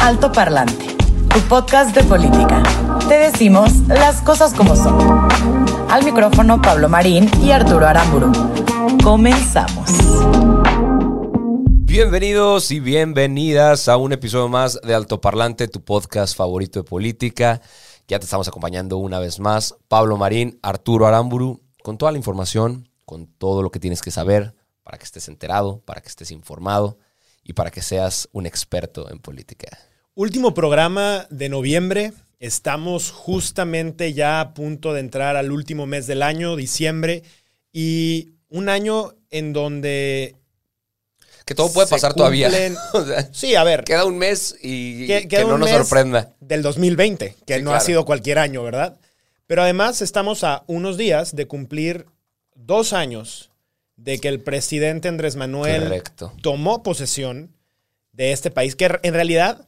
Alto Parlante, tu podcast de política. Te decimos las cosas como son. Al micrófono Pablo Marín y Arturo Aramburu. Comenzamos. Bienvenidos y bienvenidas a un episodio más de Alto Parlante, tu podcast favorito de política. Ya te estamos acompañando una vez más. Pablo Marín, Arturo Aramburu, con toda la información, con todo lo que tienes que saber para que estés enterado, para que estés informado y para que seas un experto en política. Último programa de noviembre. Estamos justamente ya a punto de entrar al último mes del año, diciembre, y un año en donde... Que todo puede pasar todavía. cumplen- Sí, a ver, queda un mes y que- no nos sorprenda. Del 2020, que Sí, no ha sido cualquier año, ¿verdad? Pero además estamos a unos días de cumplir dos años de que el presidente Andrés Manuel Correcto. tomó posesión de este país, que en realidad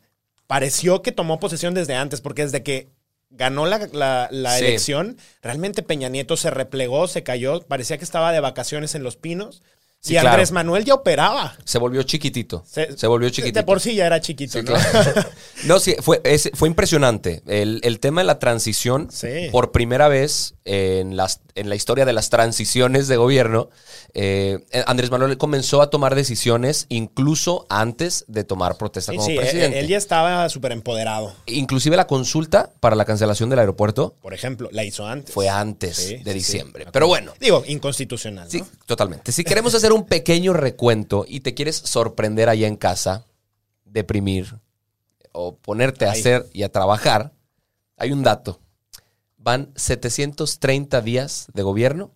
pareció que tomó posesión desde antes, porque desde que ganó la, la- la Sí. elección, realmente Peña Nieto se replegó, se cayó, parecía que estaba de vacaciones en Los Pinos. Sí, y Andrés claro. Manuel ya operaba. Se volvió chiquitito. Se, Se- volvió De chiquitito. por sí ya era chiquito, Sí, ¿no? claro. No, sí, fue, es- fue impresionante. El, el tema de la transición, Sí. por primera vez en, las, en la historia de las transiciones de gobierno, eh, Andrés Manuel comenzó a tomar decisiones incluso antes de tomar protesta Sí, como presidente. él, él ya estaba súper empoderado. Inclusive la consulta para la cancelación del aeropuerto Por ejemplo, la hizo antes. fue antes de diciembre. Pero bueno, Digo, inconstitucional. ¿no? Sí, totalmente. Si queremos hacer un pequeño recuento y te quieres sorprender allá en casa, deprimir o ponerte a Ay. hacer y a trabajar, hay un dato. Van 730 días de gobierno,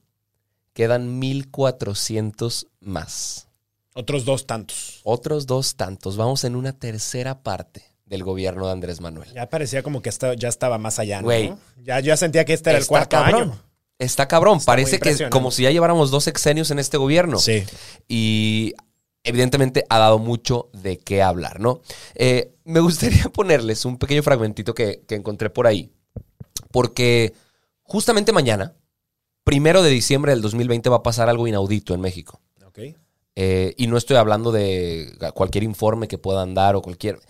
quedan 1400 más. Otros dos tantos. Otros dos tantos. Vamos en una tercera parte del gobierno de Andrés Manuel. Ya parecía como que ya estaba más allá, ¿no? Güey. Ya, ya sentía que este era el cuarto cabrón. año. Está cabrón. Está Parece que es como si ya lleváramos dos sexenios en este gobierno. Sí. y evidentemente ha dado mucho de qué hablar, ¿no? Eh, me gustaría ponerles un pequeño fragmentito que, que encontré por ahí, porque justamente mañana, primero de diciembre del 2020, va a pasar algo inaudito en México. Ok. Eh, y no estoy hablando de cualquier informe que puedan dar o cualquier...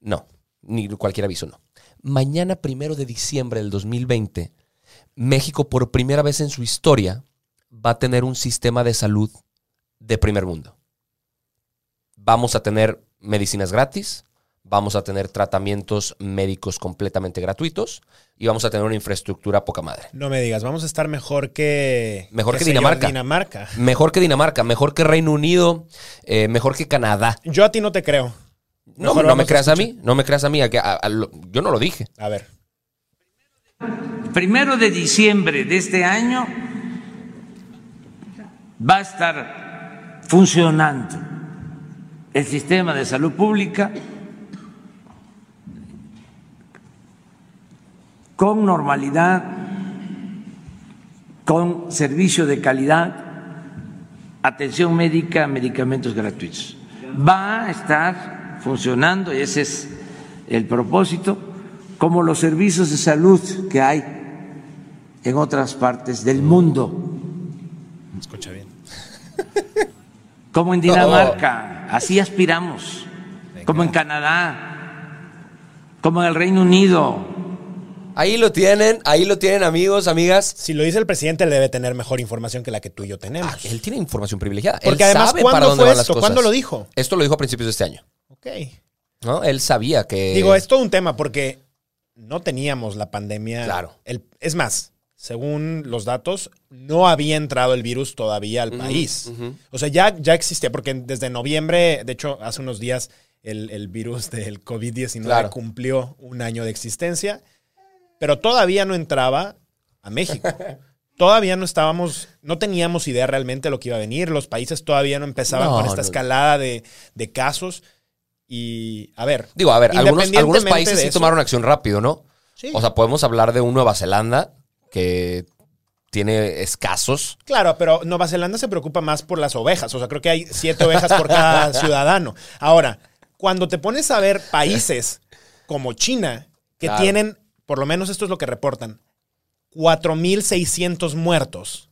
No, ni cualquier aviso, no. Mañana, primero de diciembre del 2020, México por primera vez en su historia va a tener un sistema de salud de primer mundo. Vamos a tener medicinas gratis, vamos a tener tratamientos médicos completamente gratuitos y vamos a tener una infraestructura poca madre. No me digas, vamos a estar mejor que. Mejor que yo, Dinamarca. Dinamarca. Mejor que Dinamarca, mejor que Reino Unido, eh, mejor que Canadá. Yo a ti no te creo. No, no me creas a, mí, no me creas a mí. a que- a- a lo- yo no lo dije. A ver. Primero de diciembre de este año va a estar funcionando el sistema de salud pública con normalidad, con servicio de calidad, atención médica, medicamentos gratuitos. Va a estar funcionando, y ese es el propósito, como los servicios de salud que hay en otras partes del mundo, Escucha bien. como en Dinamarca, así aspiramos, como en Canadá, como en el Reino Unido. Ahí lo tienen, ahí lo tienen amigos, amigas. Si lo dice el presidente, él debe tener mejor información que la que tú y yo tenemos. Ah, él tiene información privilegiada. Porque Él además, sabe ¿cuándo para dónde fue van las esto? cosas. ¿Cuándo lo dijo? Esto lo dijo a principios de este año. Ok. ¿no? Él sabía que... Digo, es todo un tema porque no teníamos la pandemia. Claro. El- es más, según los datos, no había entrado el virus todavía al país. O sea, ya, ya existía, porque desde noviembre, de hecho, hace unos días, el, el virus del COVID-19 Claro. cumplió un año de existencia, pero todavía no entraba a México. todavía no estábamos, no teníamos idea realmente de lo que iba a venir. Los países todavía no empezaban No, con esta no. escalada de, de casos. Y a ver. Digo, a ver, algunos, algunos países sí eso- tomaron acción rápido, ¿no? Sí. O sea, podemos hablar de un Nueva Zelanda que tiene escasos. Claro, pero Nueva Zelanda se preocupa más por las ovejas. O sea, creo que hay siete ovejas por cada ciudadano. Ahora, cuando te pones a ver países como China, que Claro. tienen, por lo menos esto es lo que reportan, 4.600 muertos.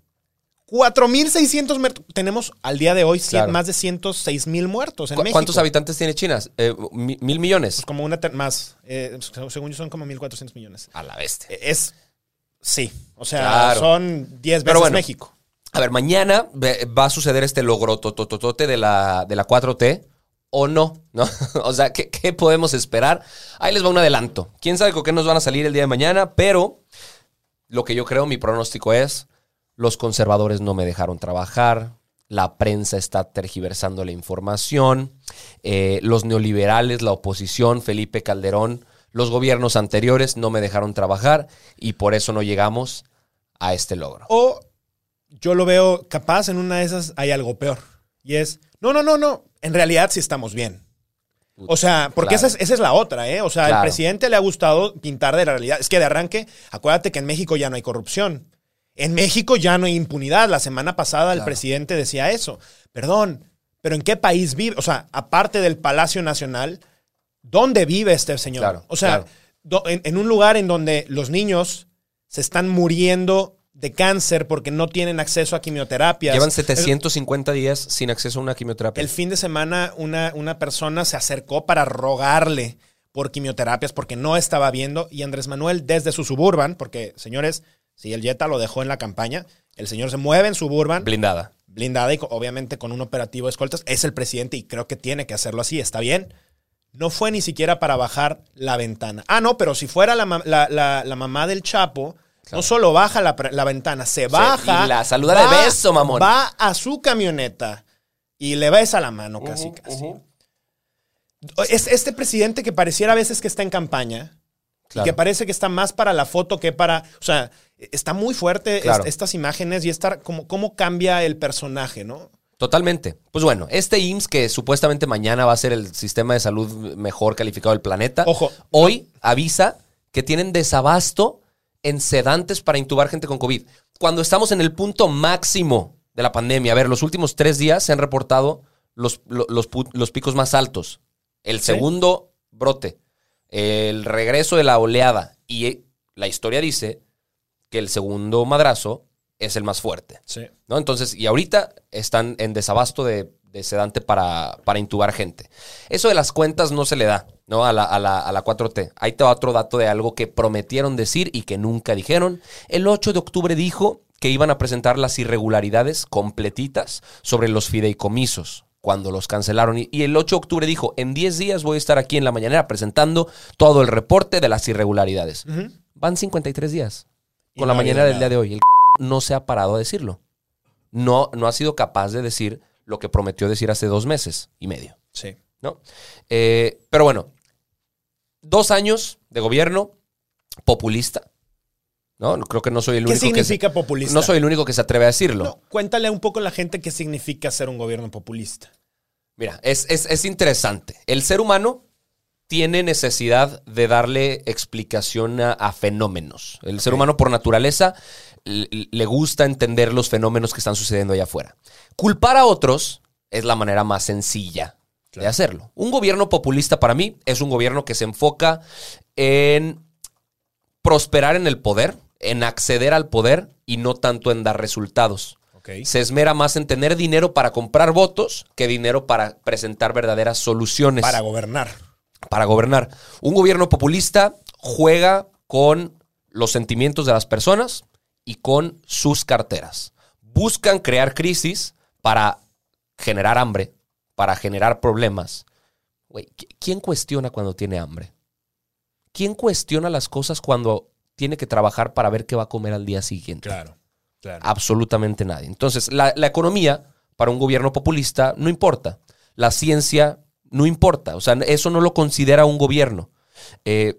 4.600 muertos. Tenemos al día de hoy cien- Claro. más de 106.000 muertos en ¿Cu- México. ¿Cuántos habitantes tiene China? Eh, mi- ¿Mil millones? Pues como una más. Eh, según yo son como 1.400 millones. A la bestia. Es. Sí. O sea, Claro. son 10 veces bueno. México. A ver, mañana va a suceder este logro tototote de la, de la 4T o no, ¿no? o sea, ¿qué, qué podemos esperar? Ahí les va un adelanto. Quién sabe con qué nos van a salir el día de mañana, pero lo que yo creo, mi pronóstico es, los conservadores no me dejaron trabajar, la prensa está tergiversando la información, eh, los neoliberales, la oposición, Felipe Calderón, los gobiernos anteriores no me dejaron trabajar y por eso no llegamos a este logro. O yo lo veo capaz, en una de esas hay algo peor. Y es, no, no, no, no, en realidad sí estamos bien. O sea, porque Claro. esa, es, esa es la otra, ¿eh? O sea, Claro. al presidente le ha gustado pintar de la realidad. Es que de arranque, acuérdate que en México ya no hay corrupción. En México ya no hay impunidad. La semana pasada el presidente decía eso. Perdón, pero ¿en qué país vive? O sea, aparte del Palacio Nacional, ¿dónde vive este señor? Claro, o sea, claro. en, en un lugar en donde los niños se están muriendo de cáncer porque no tienen acceso a quimioterapias. Llevan El- 750 días sin acceso a una quimioterapia. el fin de semana una, una persona se acercó para rogarle por quimioterapias porque no estaba viendo y Andrés Manuel desde su suburban, porque señores, si el Jetta lo dejó en la campaña, el señor se mueve en suburban, blindada. blindada y obviamente con un operativo de escoltas, es el presidente y creo que tiene que hacerlo así, está bien. No fue ni siquiera para bajar la ventana. Ah, no, pero si fuera la, la- la- la mamá del Chapo, no solo baja la, la ventana, se baja. y la saluda de beso, mamón. Va a su camioneta y le besa la mano casi, casi. Es este presidente que pareciera a veces que está en campaña. Claro. Y que parece que está más para la foto que para. O sea, está muy fuerte Claro. estas imágenes y estar como cómo cambia el personaje, ¿no? Totalmente. Pues bueno, este IMSS que supuestamente mañana va a ser el sistema de salud mejor calificado del planeta, Ojo. hoy avisa que tienen desabasto en sedantes para intubar gente con COVID. Cuando estamos en el punto máximo de la pandemia, a ver, los últimos tres días se han reportado los, lo- los, los picos más altos. El Sí. segundo brote, el regreso de la oleada y eh, la historia dice que el segundo madrazo es el más fuerte. Sí. ¿no? Entonces, y ahorita están en desabasto de, de sedante para, para intubar gente. Eso de las cuentas no se le da, ¿no? A la, a, la, a la 4T. Ahí te va otro dato de algo que prometieron decir y que nunca dijeron. El 8 de octubre dijo que iban a presentar las irregularidades completitas sobre los fideicomisos cuando los cancelaron. Y, el 8 de octubre dijo, en 10 días voy a estar aquí en la mañanera presentando todo el reporte de las irregularidades. Van 53 días con no la habido mañana del día de hoy. El no se ha parado a decirlo. No, no ha sido capaz de decir lo que prometió decir hace dos meses y medio. Sí. ¿no? Eh, pero bueno, dos años de gobierno populista. ¿no? Creo que no soy el ¿Qué único que se- significa populista? no soy el único que se atreve a decirlo. No, cuéntale un poco a la gente qué significa ser un gobierno populista. Mira, es, es- es interesante. El ser humano tiene necesidad de darle explicación a, a fenómenos. El ser humano por naturaleza le gusta entender los fenómenos que están sucediendo allá afuera. Culpar a otros es la manera más sencilla de hacerlo. Un gobierno populista para mí es un gobierno que se enfoca en prosperar en el poder, en acceder al poder y no tanto en dar resultados. Se esmera más en tener dinero para comprar votos que dinero para presentar verdaderas soluciones Para gobernar. Para gobernar. Un gobierno populista juega con los sentimientos de las personas y con sus carteras. Buscan crear crisis para generar hambre, para generar problemas. Güey, ¿qui- ¿quién cuestiona cuando tiene hambre? ¿Quién cuestiona las cosas cuando tiene que trabajar para ver qué va a comer al día siguiente? Claro. Claro. Absolutamente nadie. Entonces, la, la economía para un gobierno populista no importa. La ciencia no importa. O sea, eso no lo considera un gobierno. Eh,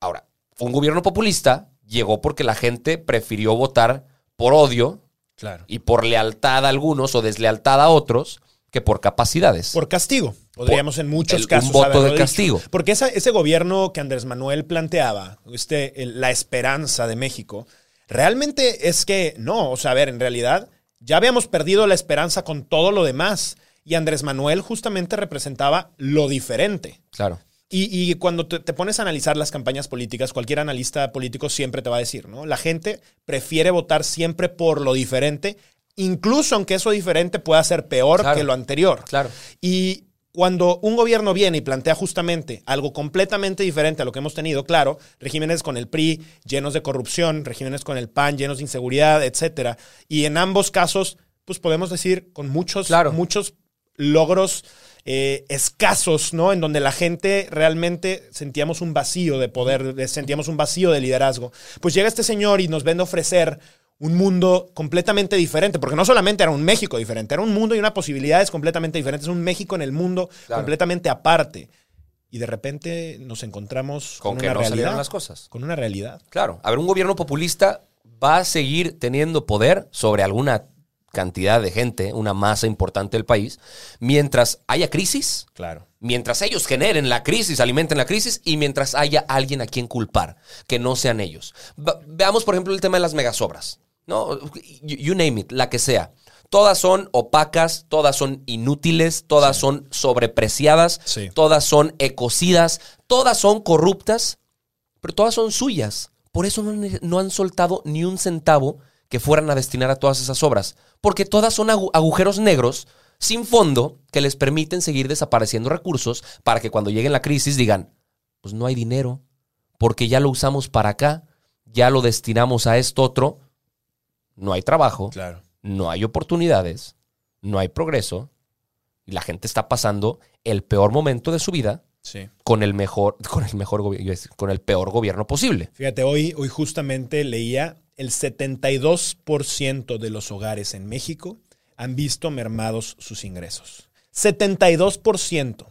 ahora, un gobierno populista llegó porque la gente prefirió votar por odio Claro. y por lealtad a algunos o deslealtad a otros que por capacidades. Por castigo. Podríamos en muchos el- un casos. voto de dicho. castigo. Porque esa- ese gobierno que Andrés Manuel planteaba, este, el- la esperanza de México, realmente es que no. O sea, a ver, en realidad ya habíamos perdido la esperanza con todo lo demás. Y Andrés Manuel justamente representaba lo diferente. Claro. Y, y cuando te, te pones a analizar las campañas políticas, cualquier analista político siempre te va a decir, ¿no? La gente prefiere votar siempre por lo diferente, incluso aunque eso diferente pueda ser peor Claro. que lo anterior. Claro. Y cuando un gobierno viene y plantea justamente algo completamente diferente a lo que hemos tenido, claro, regímenes con el PRI llenos de corrupción, regímenes con el PAN llenos de inseguridad, etcétera, y en ambos casos, pues podemos decir con muchos, Claro. muchos logros eh, escasos, ¿no? En donde la gente realmente sentíamos un vacío de poder, de- sentíamos un vacío de liderazgo. Pues llega este señor y nos vende a ofrecer un mundo completamente diferente, porque no solamente era un México diferente, era un mundo y una posibilidades completamente diferentes, un México en el mundo Claro. completamente aparte. Y de repente nos encontramos Con con, que una no realidad. las cosas. Con una realidad. Claro. A ver, un gobierno populista va a seguir teniendo poder sobre alguna cantidad de gente, una masa importante del país, mientras haya crisis, Claro. mientras ellos generen la crisis, alimenten la crisis y mientras haya alguien a quien culpar, que no sean ellos. Veamos, por ejemplo, el tema de las megasobras. ¿no? You, you name it, la que sea. Todas son opacas, todas son inútiles, todas son sobrepreciadas, Sí. todas son ecocidas, todas son corruptas, pero todas son suyas. Por eso no han soltado ni un centavo que fueran a destinar a todas esas obras, porque todas son agu- agujeros negros sin fondo que les permiten seguir desapareciendo recursos para que cuando llegue la crisis digan, pues no hay dinero, porque ya lo usamos para acá, ya lo destinamos a esto otro, no hay trabajo, Claro. no hay oportunidades, no hay progreso, y la gente está pasando el peor momento de su vida Sí. con el mejor, con el mejor gobierno, con el peor gobierno posible. Fíjate, hoy, hoy justamente leía el 72% de los hogares en México han visto mermados sus ingresos. 72%.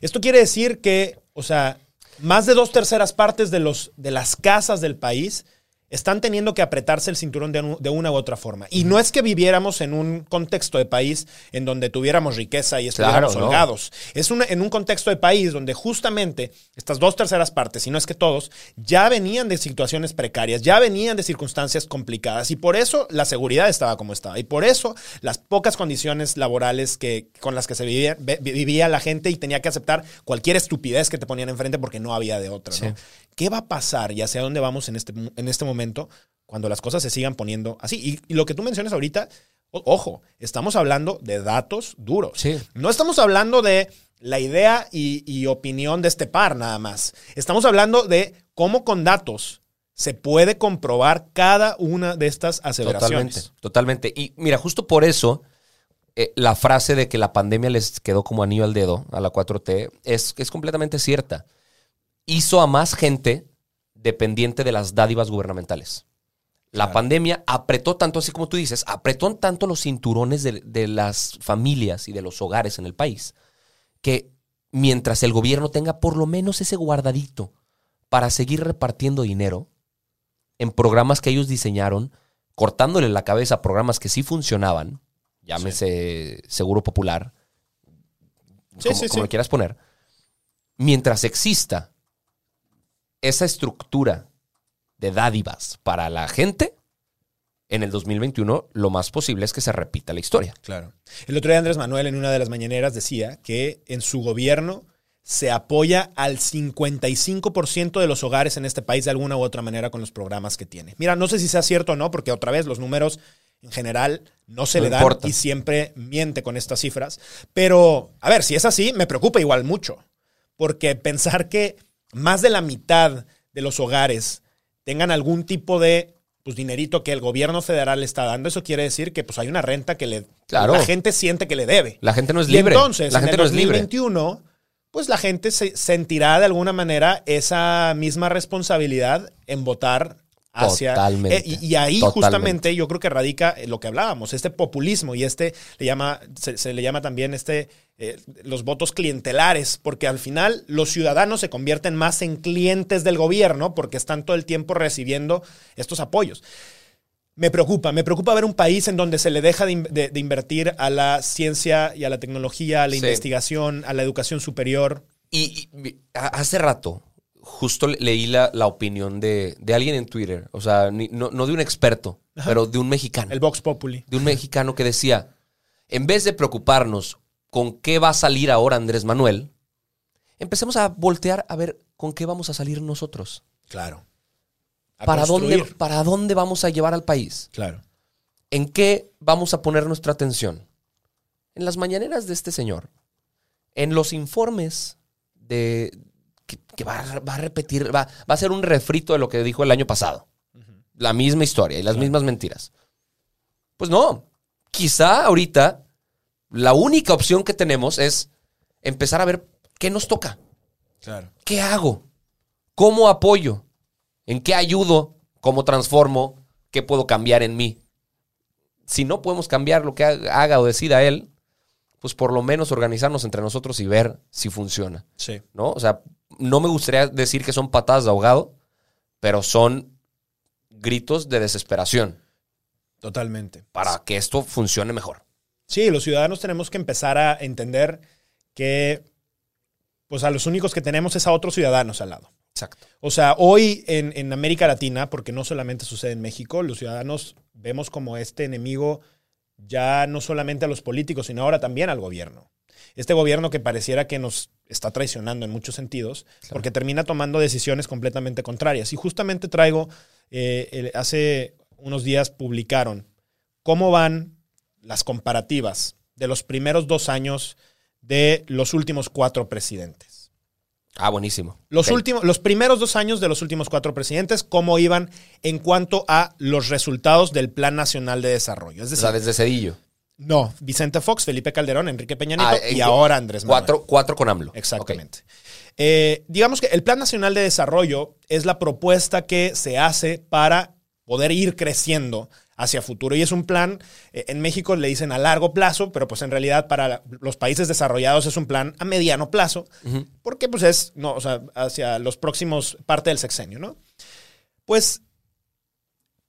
Esto quiere decir que, o sea, más de dos terceras partes de, los, de las casas del país están teniendo que apretarse el cinturón de, un- de una u otra forma. Y no es que viviéramos en un contexto de país en donde tuviéramos riqueza y estuviéramos Claro, no. holgados. Es una- en un contexto de país donde justamente estas dos terceras partes, si no es que todos, ya venían de situaciones precarias, ya venían de circunstancias complicadas y por eso la seguridad estaba como estaba y por eso las pocas condiciones laborales que, con las que se vivía la gente y tenía que aceptar cualquier estupidez que te ponían enfrente porque no había de otra. ¿no? ¿Qué va a pasar y hacia dónde vamos en este, en este momento cuando las cosas se sigan poniendo así? Y, y lo que tú mencionas ahorita, o- ojo, estamos hablando de datos duros. Sí. No estamos hablando de la idea y, y opinión de este par nada más. Estamos hablando de cómo con datos se puede comprobar cada una de estas aseveraciones. Totalmente, totalmente. Y mira, justo por eso, eh, la frase de que la pandemia les quedó como anillo al dedo a la 4T es, es completamente cierta. Hizo a más gente dependiente de las dádivas gubernamentales. La Claro. pandemia apretó tanto, así como tú dices, apretó tanto los cinturones de, de las familias y de los hogares en el país, que mientras el gobierno tenga por lo menos ese guardadito para seguir repartiendo dinero en programas que ellos diseñaron, cortándole la cabeza a programas que sí funcionaban, llámese Seguro Popular, Sí, como, sí, como lo quieras poner, mientras exista esa estructura de dádivas para la gente, en el 2021 lo más posible es que se repita la historia. Claro. El otro día Andrés Manuel en una de las mañaneras decía que en su gobierno se apoya al 55% de los hogares en este país de alguna u otra manera con los programas que tiene. Mira, no sé si sea cierto o no, porque otra vez los números en general no se No le dan importa. y siempre miente con estas cifras. Pero, a ver, si es así, me preocupa igual mucho, porque pensar que más de la mitad de los hogares tengan algún tipo de pues dinerito que el gobierno federal le está dando, eso quiere decir que pues hay una renta que le Claro. la gente siente que le debe. La gente no es Y libre. entonces, la en gente el no es libre. 2021, pues la gente se sentirá de alguna manera esa misma responsabilidad en votar hacia Totalmente. Eh, y, y ahí Totalmente. justamente yo creo que radica lo que hablábamos, este populismo y este le llama se, se le llama también este eh, los votos clientelares, porque al final los ciudadanos se convierten más en clientes del gobierno porque están todo el tiempo recibiendo estos apoyos. me preocupa, me preocupa ver un país en donde se le deja de, in- de- de invertir a la ciencia y a la tecnología, a la Sí. investigación, a la educación superior. Y, y- hace rato, justo le- leí la, la opinión de, de alguien en Twitter. O sea, ni- no, no de un experto, pero de un mexicano. El Vox Populi. de un mexicano que decía, en vez de preocuparnos con qué va a salir ahora Andrés Manuel, empecemos a voltear a ver con qué vamos a salir nosotros. Claro. A ¿Para dónde. ¿Para dónde vamos a llevar al país? Claro. ¿En qué vamos a poner nuestra atención? En las mañaneras de este señor, en los informes de que, que va, a- va a repetir, va, va a ser un refrito de lo que dijo el año pasado. La misma historia y las mismas mentiras. Pues no, quizá ahorita la única opción que tenemos es empezar a ver qué nos toca, Claro. qué hago, cómo apoyo, en qué ayudo, cómo transformo, qué puedo cambiar en mí si no podemos cambiar lo que ha- haga o decida él, pues por lo menos organizarnos entre nosotros y ver si funciona, Sí. ¿no? O sea, no me gustaría decir que son patadas de ahogado, pero son gritos de desesperación Totalmente. para que esto funcione mejor. Sí, los ciudadanos tenemos que empezar a entender que pues a los únicos que tenemos es a otros ciudadanos al lado. Exacto. O sea, hoy en, en América Latina, porque no solamente sucede en México, los ciudadanos vemos como este enemigo ya no solamente a los políticos, sino ahora también al gobierno. Este gobierno que pareciera que nos está traicionando en muchos sentidos, porque termina tomando decisiones completamente contrarias. Y justamente traigo, eh, el- hace unos días publicaron cómo van las comparativas de los primeros dos años de los últimos cuatro presidentes. Ah, buenísimo. Los, últimos, los primeros dos años de los últimos cuatro presidentes, cómo iban en cuanto a los resultados del Plan Nacional de Desarrollo. Es O sea, desde Cedillo. No, Vicente Fox, Felipe Calderón, Enrique Peña Nieto Ah, y ahora Andrés Manuel. Cuatro, cuatro con AMLO. Exactamente. Eh, digamos que el Plan Nacional de Desarrollo es la propuesta que se hace para poder ir creciendo hacia futuro. Y es un plan, eh, en México le dicen a largo plazo, pero pues en realidad para los países desarrollados es un plan a mediano plazo, porque pues es, no, o sea, hacia los próximos, parte del sexenio, ¿no? Pues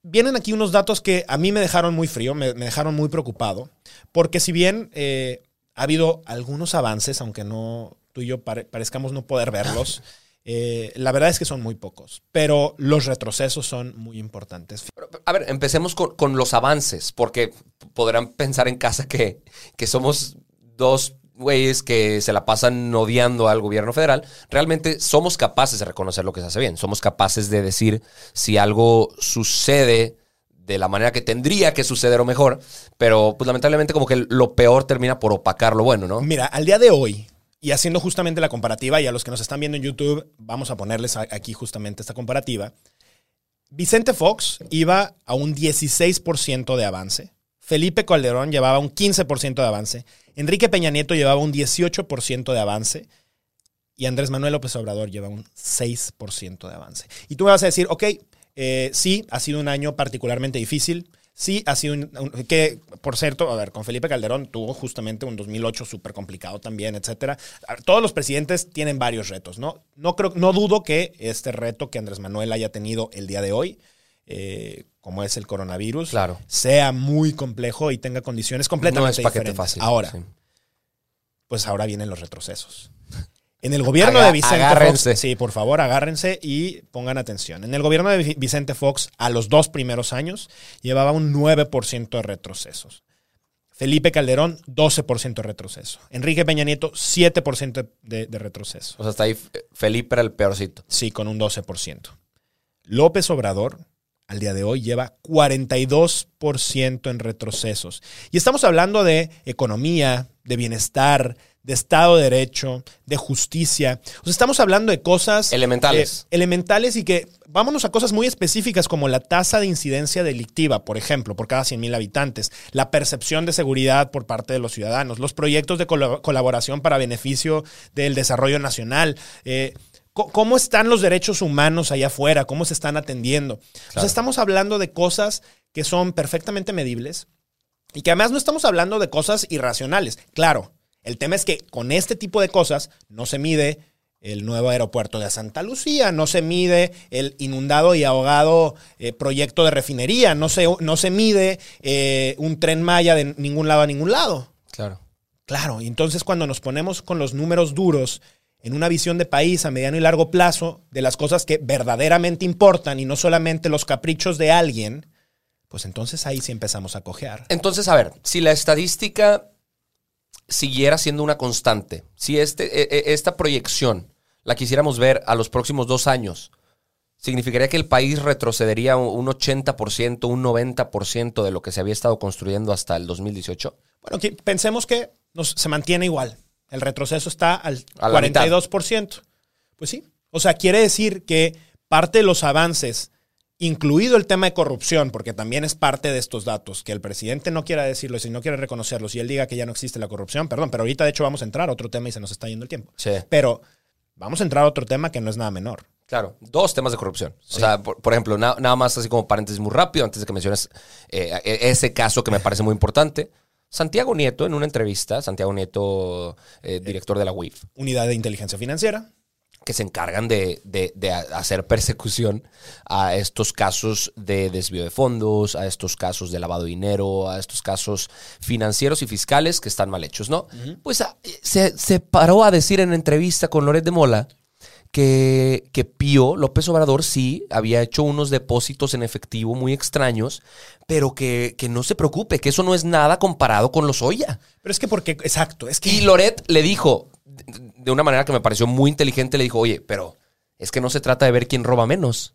vienen aquí unos datos que a mí me dejaron muy frío, me, me dejaron muy preocupado, porque si bien eh, ha habido algunos avances, aunque no tú y yo pare- parezcamos no poder verlos, eh, la verdad es que son muy pocos, pero los retrocesos son muy importantes. A ver, empecemos con, con los avances, porque podrán pensar en casa que, que somos dos güeyes que se la pasan odiando al gobierno federal. Realmente somos capaces de reconocer lo que se hace bien. Somos capaces de decir si algo sucede de la manera que tendría que suceder o mejor, pero pues lamentablemente como que lo peor termina por opacar lo bueno, ¿no? Mira, al día de hoy, y haciendo justamente la comparativa, y a los que nos están viendo en YouTube, vamos a ponerles aquí justamente esta comparativa. Vicente Fox iba a un 16% de avance. Felipe Calderón llevaba un 15% de avance. Enrique Peña Nieto llevaba un 18% de avance. Y Andrés Manuel López Obrador lleva un 6% de avance. Y tú me vas a decir, ok, eh, sí, ha sido un año particularmente difícil. Sí, ha sido un, que, por cierto, a ver, con Felipe Calderón tuvo justamente un 2008 súper complicado también, etcétera. Todos los presidentes tienen varios retos, ¿no? No creo, no dudo que este reto que Andrés Manuel haya tenido el día de hoy, eh, como es el coronavirus, Claro. sea muy complejo y tenga condiciones completamente no es paquete diferentes. fácil. Ahora, Sí. pues ahora vienen los retrocesos. En el gobierno Aga- de Vicente agárrense. Fox, sí, por favor, agárrense y pongan atención. En el gobierno de Vi- Vicente Fox, a los dos primeros años, llevaba un 9% de retrocesos. Felipe Calderón, 12% de retroceso. Enrique Peña Nieto, 7% de, de retroceso. O sea, hasta ahí Felipe era el peorcito. Sí, con un 12%. López Obrador, al día de hoy, lleva 42% en retrocesos. Y estamos hablando de economía, de bienestar, de Estado de Derecho, de justicia. O sea, estamos hablando de cosas... Elementales. eh, elementales y que vámonos a cosas muy específicas como la tasa de incidencia delictiva, por ejemplo, por cada 100 mil habitantes, la percepción de seguridad por parte de los ciudadanos, los proyectos de colaboración para beneficio del desarrollo nacional. eh, ¿Cómo están los derechos humanos allá afuera? ¿Cómo se están atendiendo? O sea, estamos hablando de cosas que son perfectamente medibles y que además no estamos hablando de cosas irracionales. Claro, el tema es que con este tipo de cosas no se mide el nuevo aeropuerto de Santa Lucía, no se mide el inundado y ahogado eh, proyecto de refinería, no se, no se mide eh, un tren Maya de ningún lado a ningún lado. Claro. Claro, y entonces cuando nos ponemos con los números duros en una visión de país a mediano y largo plazo de las cosas que verdaderamente importan y no solamente los caprichos de alguien, pues entonces ahí sí empezamos a cojear. Entonces, a ver, si la estadística siguiera siendo una constante, si este, e- e- esta proyección la quisiéramos ver a los próximos dos años, significaría que el país retrocedería un 80%, un 90% de lo que se había estado construyendo hasta el 2018. Bueno, pensemos que nos, se mantiene igual. El retroceso está al A la mitad. 42%. Pues sí. O sea, quiere decir que parte de los avances, incluido el tema de corrupción, porque también es parte de estos datos, que el presidente no quiera decirlo, si no quiere reconocerlos y él diga que ya no existe la corrupción, perdón, pero ahorita de hecho vamos a entrar a otro tema y se nos está yendo el tiempo. Sí. Pero vamos a entrar a otro tema que no es nada menor. Claro, dos temas de corrupción. O sea, por, por ejemplo, na- nada más así como paréntesis muy rápido, antes de que menciones eh, e- ese caso que me parece muy importante. Santiago Nieto, en una entrevista, Santiago Nieto, eh, director de la UIF, Unidad de inteligencia financiera. que se encargan de, de- hacer persecución a estos casos de desvío de fondos, a estos casos de lavado de dinero, a estos casos financieros y fiscales que están mal hechos, ¿no? Pues a- se, se paró a decir en entrevista con Loret de Mola que, que Pío López Obrador sí había hecho unos depósitos en efectivo muy extraños, pero que, que no se preocupe, que eso no es nada comparado con los Oya. Pero es que porque, exacto, es que... Y Loret le dijo, de una manera que me pareció muy inteligente, le dijo, oye, pero es que no se trata de ver quién roba menos.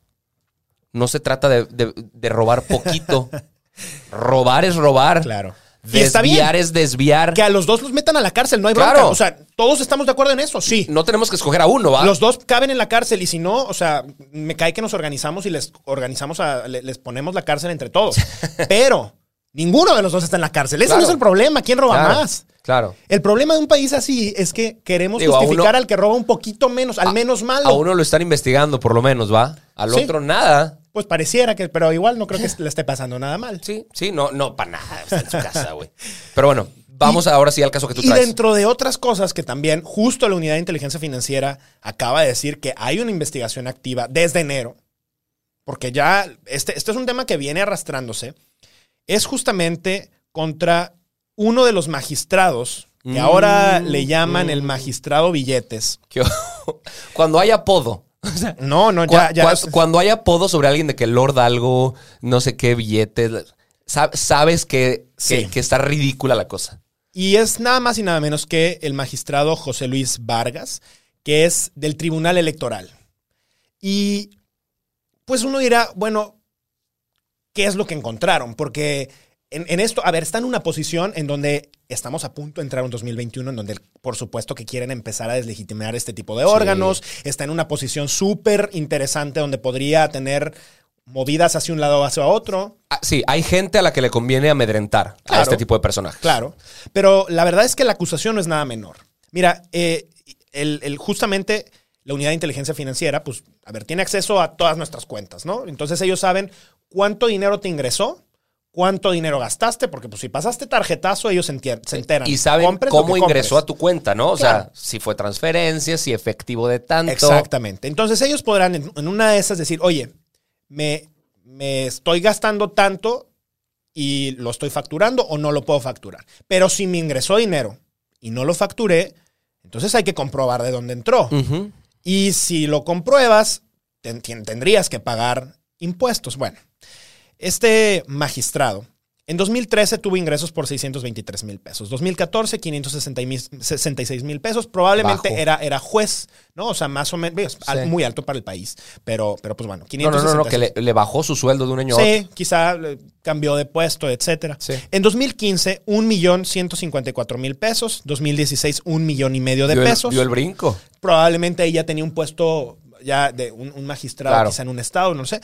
No se trata de, de- de robar poquito. robar es robar. Claro. Está Desviar bien. es desviar. que a los dos los metan a la cárcel, no hay Claro. bronca. O sea, todos estamos de acuerdo en eso, sí. No tenemos que escoger a uno, ¿va? Los dos caben en la cárcel y si no, o sea, me cae que nos organizamos y les organizamos a, le- les ponemos la cárcel entre todos. Pero ninguno de los dos está en la cárcel. Ese Claro. no es el problema. ¿Quién roba Claro, más? Claro. El problema de un país así es que queremos Digo, justificar uno- al que roba un poquito menos, al menos malo. A uno lo están investigando, por lo menos, ¿va? Al Sí. otro nada. Pues pareciera que, pero igual no creo que le esté pasando nada mal. Sí, sí, no, no, para nada. Está en su casa, güey. Pero bueno, vamos ahora sí al caso que tú Y traes. dentro de otras cosas que también justo la Unidad de Inteligencia Financiera acaba de decir que hay una investigación activa desde enero, porque ya este, este es un tema que viene arrastrándose, es justamente contra uno de los magistrados, que Mm, ahora le llaman el magistrado Billetes. Cuando hay apodo. No, no, Cu- ya, ya. cu- cuando hay apodo sobre alguien de que Lord algo, no sé qué billete, sab- sabes que, que- que está ridícula la cosa. Y es nada más y nada menos que el magistrado José Luis Vargas, que es del Tribunal Electoral. Y pues uno dirá, bueno, ¿qué es lo que encontraron? Porque en, en esto, a ver, está en una posición en donde estamos a punto de entrar un 2021, en donde por supuesto que quieren empezar a deslegitimar este tipo de órganos. Está en una posición súper interesante donde podría tener movidas hacia un lado o hacia otro. Ah, sí, hay gente a la que le conviene amedrentar a este tipo de personajes. Claro, pero la verdad es que la acusación no es nada menor. Mira, eh, el, el- justamente la unidad de inteligencia financiera, pues, a ver, tiene acceso a todas nuestras cuentas, ¿no? Entonces ellos saben cuánto dinero te ingresó, cuánto dinero gastaste, porque pues si pasaste tarjetazo, ellos se, se enteran. Y saben Compres cómo ingresó a tu cuenta, ¿no? O Claro. sea, si fue transferencia, si efectivo de tanto. Exactamente. Entonces ellos podrán en, en una de esas decir, oye, me, me estoy gastando tanto y lo estoy facturando o no lo puedo facturar. Pero si me ingresó dinero y no lo facturé, entonces hay que comprobar de dónde entró. Y si lo compruebas, ten- ten- tendrías que pagar impuestos. Bueno, este magistrado en 2013 tuvo ingresos por 623 mil pesos. 2014, 566 mil pesos. Probablemente Bajo. era, era juez, ¿no? O sea, más o menos es al- Sí. muy alto para el país. Pero, pero pues bueno, No, no, no, 566. no, que le, le bajó su sueldo de un año a otro. Sí, quizá eh, cambió de puesto, etcétera. Sí. En 2015, un millón ciento cincuenta y cuatro mil pesos. 2016, un millón y medio de Dio el- pesos dio el brinco. probablemente ella tenía un puesto ya de un, un magistrado Claro. quizá en un estado, no sé.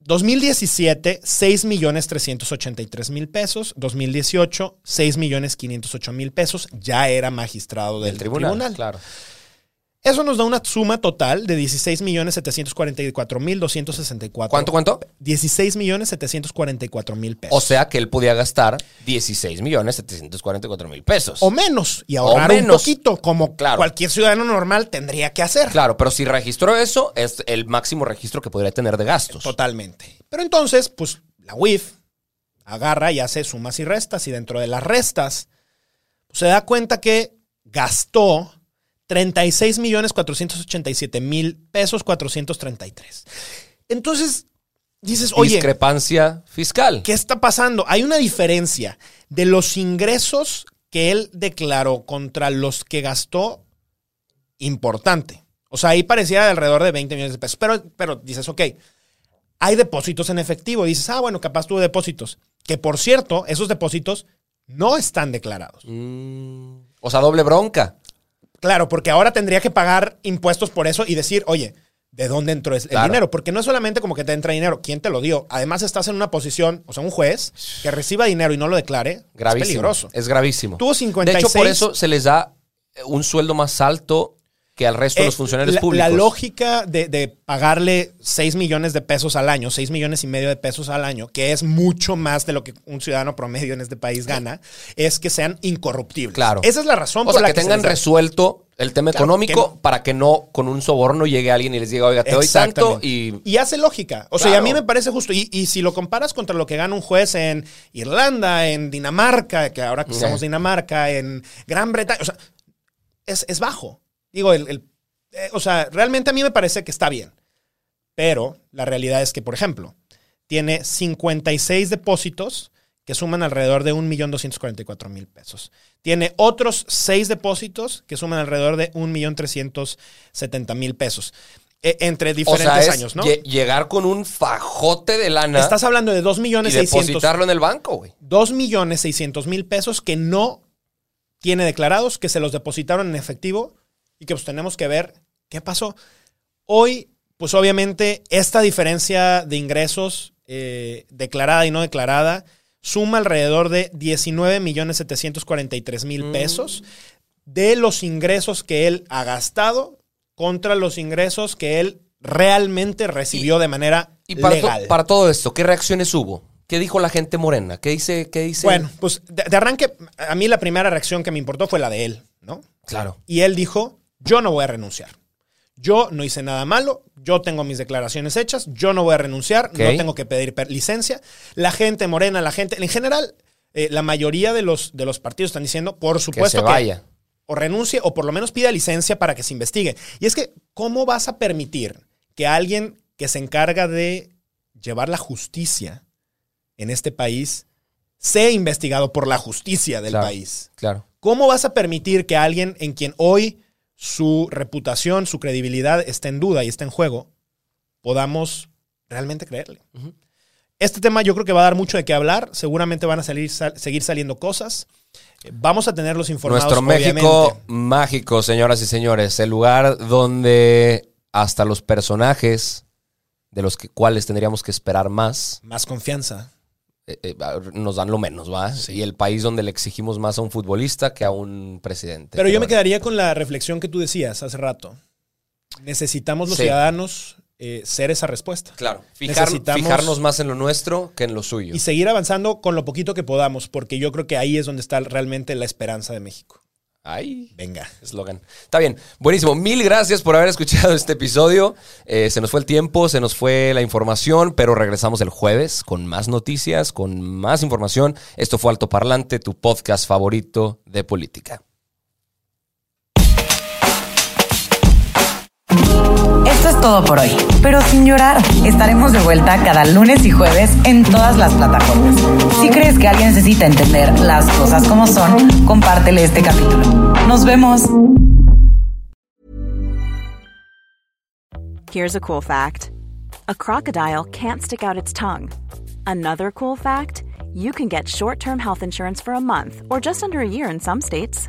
2017, 6 millones 383 mil pesos. 2018, 6 millones 508 mil pesos. Ya era magistrado del, Del tribunal, tribunal. claro. Eso nos da una suma total de 16.744.264. ¿Cuánto, cuánto? 16.744.000 pesos. O sea que él podía gastar 16 millones 744 mil pesos. o menos y ahorrar menos. un poquito, como Claro. cualquier ciudadano normal tendría que hacer. Claro, pero si registró eso, es el máximo registro que podría tener de gastos. Totalmente. Pero entonces, pues la UIF agarra y hace sumas y restas y dentro de las restas pues, se da cuenta que gastó 36 millones 487 mil pesos 433. Entonces dices, oye, Discrepancia fiscal. ¿qué está pasando? Hay una diferencia de los ingresos que él declaró contra los que gastó importante. O sea, ahí parecía de alrededor de 20 millones de pesos. Pero, pero dices, ok, hay depósitos en efectivo. Dices, ah, bueno, capaz tuvo depósitos. Que por cierto, esos depósitos no están declarados. Mm, o sea, doble bronca. Claro, porque ahora tendría que pagar impuestos por eso y decir, oye, ¿de dónde entró el Claro. dinero? Porque no es solamente como que te entra dinero, ¿quién te lo dio? Además estás en una posición, o sea, un juez que reciba dinero y no lo declare, Gravísimo. es peligroso. Es gravísimo. Tuvo 56. De hecho, por eso se les da un sueldo más alto que al resto de los Eh, funcionarios la, públicos. La lógica de, de pagarle 6 millones de pesos al año, 6 millones y medio de pesos al año, que es mucho más de lo que un ciudadano promedio en este país gana, es que sean incorruptibles. Claro. Esa es la razón O por sea, la que que, tengan resuelto el tema Claro, económico que no- para que no con un soborno llegue alguien y les diga, oiga, te doy tanto y... hace lógica. O sea, y a mí me parece justo. Y, y si lo comparas contra lo que gana un juez en Irlanda, en Dinamarca, que ahora que somos Sí. Dinamarca, en Gran Bretaña, o sea, es, es bajo. Digo, el, el- eh, o sea, realmente a mí me parece que está bien. Pero la realidad es que, por ejemplo, tiene 56 depósitos que suman alrededor de 1.244.000 pesos. Tiene otros 6 depósitos que suman alrededor de 1.370.000 pesos. Eh, entre O diferentes sea, es años, ¿no? lle- llegar con un fajote de lana Estás hablando de 2 y millones 600 depositarlo en el banco, güey. 2 millones 600 mil pesos que no tiene declarados, que se los depositaron en efectivo y que pues tenemos que ver qué pasó. Hoy, pues obviamente, esta diferencia de ingresos eh, declarada y no declarada suma alrededor de 19 millones 743 mil Mm. pesos de los ingresos que él ha gastado contra los ingresos que él realmente recibió de manera Y para, to- legal. para todo esto, ¿qué reacciones hubo? ¿Qué dijo la gente morena? ¿Qué dice? ¿Qué dice? Bueno, pues de, de arranque, a mí la primera reacción que me importó fue la de él, ¿no? claro. Y él dijo, yo no voy a renunciar. Yo no hice nada malo, yo tengo mis declaraciones hechas, yo no voy a renunciar, no tengo que pedir licencia. La gente morena, la gente, en general, eh, la mayoría de los, de los partidos están diciendo, por Que supuesto se que, vaya. o renuncie o por lo menos pida licencia para que se investigue. Y es que, ¿cómo vas a permitir que alguien que se encarga de llevar la justicia en este país sea investigado por la justicia del Claro. país? Claro. ¿Cómo vas a permitir que alguien en quien hoy su reputación, su credibilidad está en duda y está en juego, podamos realmente creerle? Este tema yo creo que va a dar mucho de qué hablar. Seguramente van a salir, sal- seguir saliendo cosas. Eh, Vamos a tenerlos informados. Nuestro México obviamente. mágico, señoras y señores. El lugar donde hasta los personajes de los que, cuales tendríamos que esperar más Más confianza. Eh, eh, nos dan lo menos, ¿va? Y el país donde le exigimos más a un futbolista que a un presidente. Pero yo me quedaría con la reflexión que tú decías hace rato. Necesitamos los Sí. ciudadanos eh, ser esa respuesta. Claro, fijar- fijarnos más en lo nuestro que en lo suyo. Y seguir avanzando con lo poquito que podamos, porque yo creo que ahí es donde está realmente la esperanza de México. Ay, Venga. eslogan. Está bien, buenísimo. Mil gracias por haber escuchado este episodio. Eh, se nos fue el tiempo, se nos fue la información, pero regresamos el jueves con más noticias, con más información. Esto fue Alto Parlante, tu podcast favorito de política. Esto es todo por hoy, pero sin llorar. Estaremos de vuelta cada lunes y jueves en todas las plataformas. Si crees que alguien necesita entender las cosas como son, compártele este capítulo. Nos vemos. Here's a cool fact a crocodile can't stick out its tongue. Another cool fact you can get short term health insurance for a month or just under a year in some states.